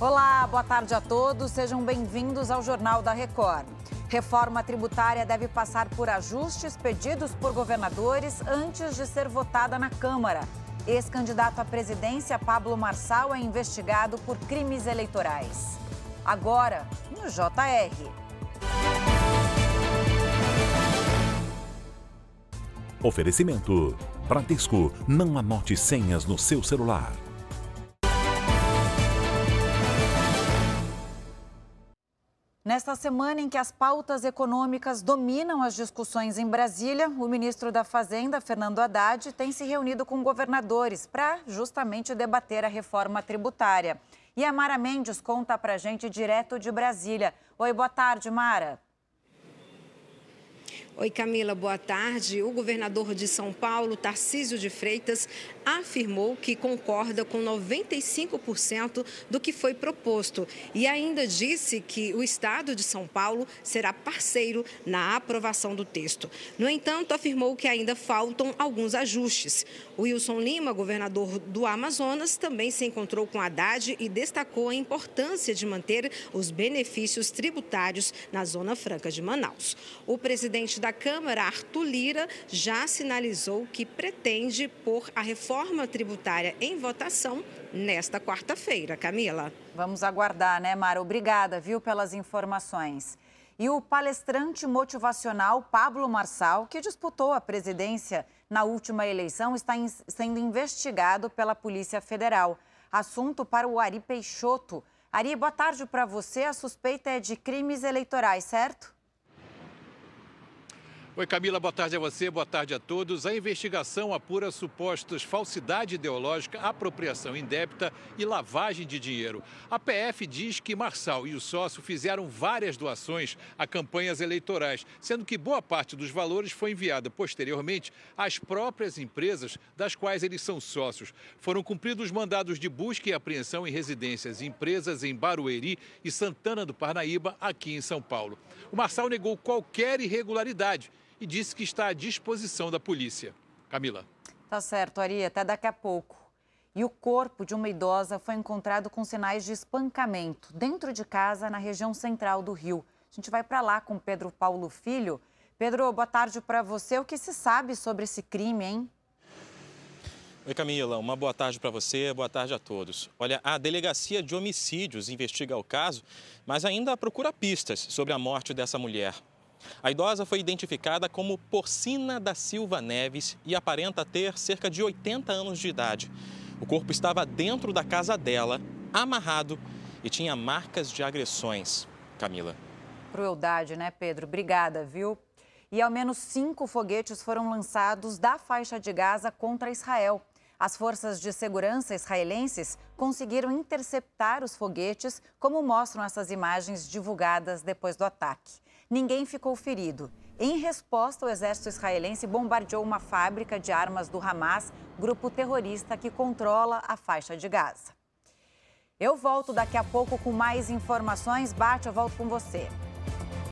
Olá, boa tarde a todos. Sejam bem-vindos ao Jornal da Record. Reforma tributária deve passar por ajustes pedidos por governadores antes de ser votada na Câmara. Ex-candidato à presidência Pablo Marçal é investigado por crimes eleitorais. Agora, no JR. Oferecimento: Bradesco. Não anote senhas no seu celular. Nesta semana em que as pautas econômicas dominam as discussões em Brasília, o ministro da Fazenda, Fernando Haddad, tem se reunido com governadores para justamente debater a reforma tributária. E a Mara Mendes conta para a gente direto de Brasília. Oi, boa tarde, Mara. Oi, Camila, boa tarde. O governador de São Paulo, Tarcísio de Freitas, afirmou que concorda com 95% do que foi proposto e ainda disse que o Estado de São Paulo será parceiro na aprovação do texto. No entanto, afirmou que ainda faltam alguns ajustes. O Wilson Lima, governador do Amazonas, também se encontrou com Haddad e destacou a importância de manter os benefícios tributários na Zona Franca de Manaus. O presidente da Câmara, Arthur Lira, já sinalizou que pretende pôr a reforma tributária em votação nesta quarta-feira. Camila. Vamos aguardar, né, Mara? Obrigada, viu, pelas informações. E o palestrante motivacional Pablo Marçal, que disputou a presidência na última eleição, está in sendo investigado pela Polícia Federal. Assunto para o Ari Peixoto. Ari, boa tarde para você. A suspeita é de crimes eleitorais, certo? Oi, Camila, boa tarde a você, boa tarde a todos. A investigação apura supostos falsidade ideológica, apropriação indébita e lavagem de dinheiro. A PF diz que Marçal e o sócio fizeram várias doações a campanhas eleitorais, sendo que boa parte dos valores foi enviada posteriormente às próprias empresas das quais eles são sócios. Foram cumpridos mandados de busca e apreensão em residências e empresas em Barueri e Santana do Parnaíba, aqui em São Paulo. O Marçal negou qualquer irregularidade e disse que está à disposição da polícia. Camila. Tá certo, Ari, até daqui a pouco. E o corpo de uma idosa foi encontrado com sinais de espancamento dentro de casa na região central do Rio. A gente vai para lá com Pedro Paulo Filho. Pedro, boa tarde para você. O que se sabe sobre esse crime, hein? Oi, Camila. Uma boa tarde para você, boa tarde a todos. Olha, a Delegacia de Homicídios investiga o caso, mas ainda procura pistas sobre a morte dessa mulher. A idosa foi identificada como Porcina da Silva Neves e aparenta ter cerca de 80 anos de idade. O corpo estava dentro da casa dela, amarrado e tinha marcas de agressões. Camila. Crueldade, né, Pedro? Obrigada, viu? E ao menos cinco foguetes foram lançados da faixa de Gaza contra Israel. As forças de segurança israelenses conseguiram interceptar os foguetes, como mostram essas imagens divulgadas depois do ataque ninguém ficou ferido. Em resposta, o exército israelense bombardeou uma fábrica de armas do Hamas, grupo terrorista que controla a faixa de Gaza. Eu volto daqui a pouco com mais informações. Bate, eu volto com você.